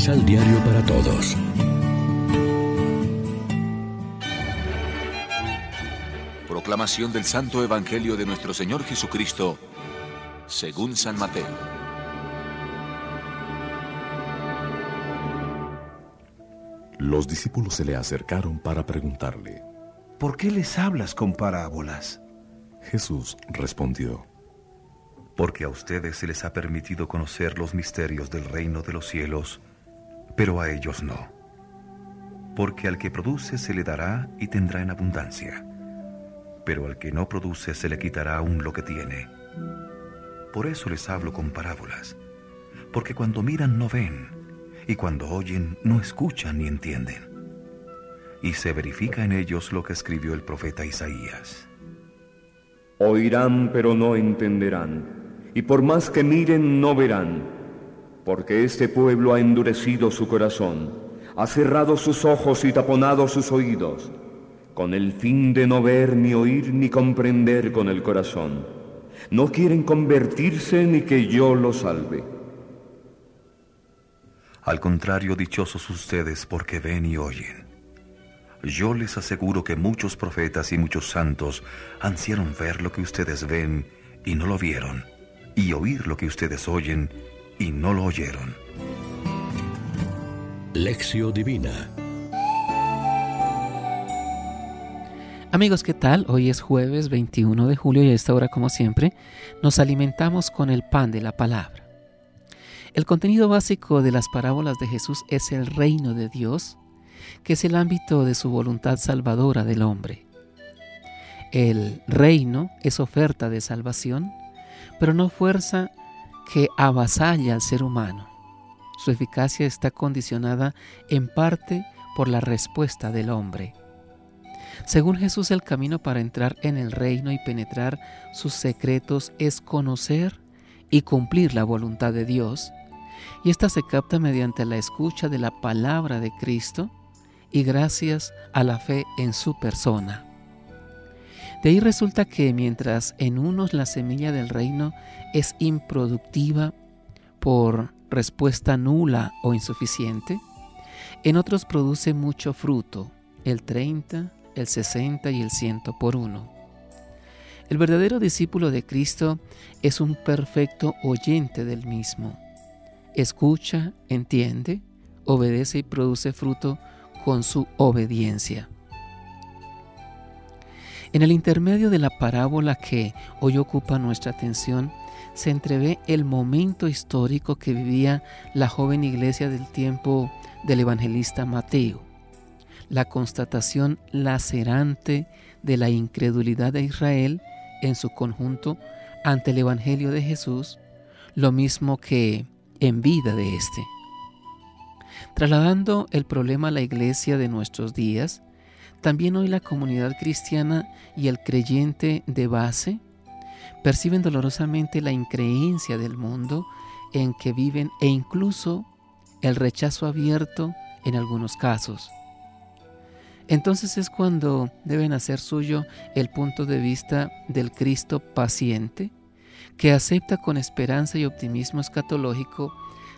Misal Diario para Todos. Proclamación del Santo Evangelio de nuestro Señor Jesucristo, según San Mateo. Los discípulos se le acercaron para preguntarle, ¿por qué les hablas con parábolas? Jesús respondió, porque a ustedes se les ha permitido conocer los misterios del reino de los cielos, pero a ellos no. Porque al que produce se le dará y tendrá en abundancia, pero al que no produce se le quitará aún lo que tiene. Por eso les hablo con parábolas, porque cuando miran no ven, y cuando oyen no escuchan ni entienden. Y se verifica en ellos lo que escribió el profeta Isaías. Oirán pero no entenderán y por más que miren no verán, porque este pueblo ha endurecido su corazón, ha cerrado sus ojos y taponado sus oídos, con el fin de no ver ni oír ni comprender con el corazón. No quieren convertirse ni que yo los salve. Al contrario, dichosos ustedes porque ven y oyen. Yo les aseguro que muchos profetas y muchos santos ansieron ver lo que ustedes ven y no lo vieron y oír lo que ustedes oyen y no lo oyeron. Lección Divina Amigos, ¿qué tal? Hoy es jueves 21 de julio y a esta hora, como siempre, nos alimentamos con el pan de la palabra. El contenido básico de las parábolas de Jesús es el reino de Dios, que es el ámbito de su voluntad salvadora del hombre. El reino es oferta de salvación pero no fuerza que avasalla al ser humano. Su eficacia está condicionada en parte por la respuesta del hombre. Según Jesús, el camino para entrar en el reino y penetrar sus secretos es conocer y cumplir la voluntad de Dios, y esta se capta mediante la escucha de la palabra de Cristo y gracias a la fe en su persona. De ahí resulta que mientras en unos la semilla del reino es improductiva por respuesta nula o insuficiente, en otros produce mucho fruto, el 30, el 60 y el 100 por uno. El verdadero discípulo de Cristo es un perfecto oyente del mismo. Escucha, entiende, obedece y produce fruto con su obediencia. En el intermedio de la parábola que hoy ocupa nuestra atención, se entrevé el momento histórico que vivía la joven iglesia del tiempo del evangelista Mateo, la constatación lacerante de la incredulidad de Israel en su conjunto ante el Evangelio de Jesús, lo mismo que en vida de éste. Trasladando el problema a la iglesia de nuestros días, también hoy la comunidad cristiana y el creyente de base perciben dolorosamente la increencia del mundo en que viven e incluso el rechazo abierto en algunos casos. Entonces es cuando deben hacer suyo el punto de vista del Cristo paciente, que acepta con esperanza y optimismo escatológico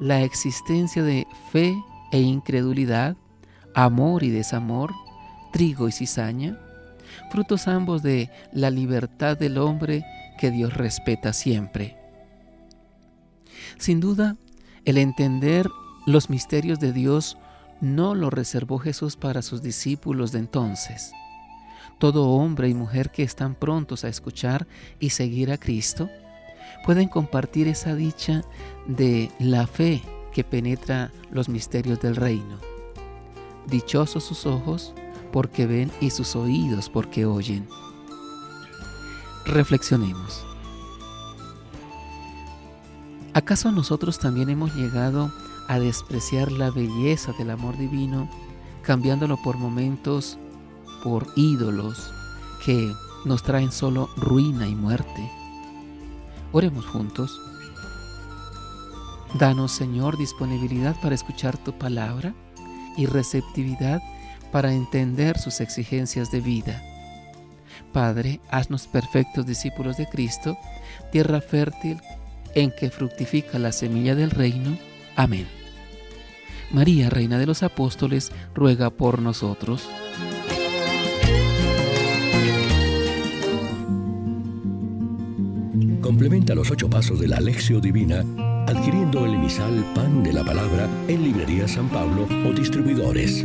la existencia de fe e incredulidad, amor y desamor, trigo y cizaña, frutos ambos de la libertad del hombre que Dios respeta siempre. Sin duda, el entender los misterios de Dios no lo reservó Jesús para sus discípulos de entonces. Todo hombre y mujer que están prontos a escuchar y seguir a Cristo pueden compartir esa dicha de la fe que penetra los misterios del reino. Dichosos sus ojos porque ven y sus oídos porque oyen. Reflexionemos. ¿Acaso nosotros también hemos llegado a despreciar la belleza del amor divino, cambiándolo por momentos, por ídolos que nos traen solo ruina y muerte? Oremos juntos. Danos, Señor, disponibilidad para escuchar tu palabra y receptividad para entender sus exigencias de vida. Padre, haznos perfectos discípulos de Cristo, tierra fértil en que fructifica la semilla del reino. Amén. María, Reina de los Apóstoles, ruega por nosotros. Complementa los ocho pasos de la Alexio Divina adquiriendo el emisal Pan de la Palabra en Librería San Pablo o distribuidores.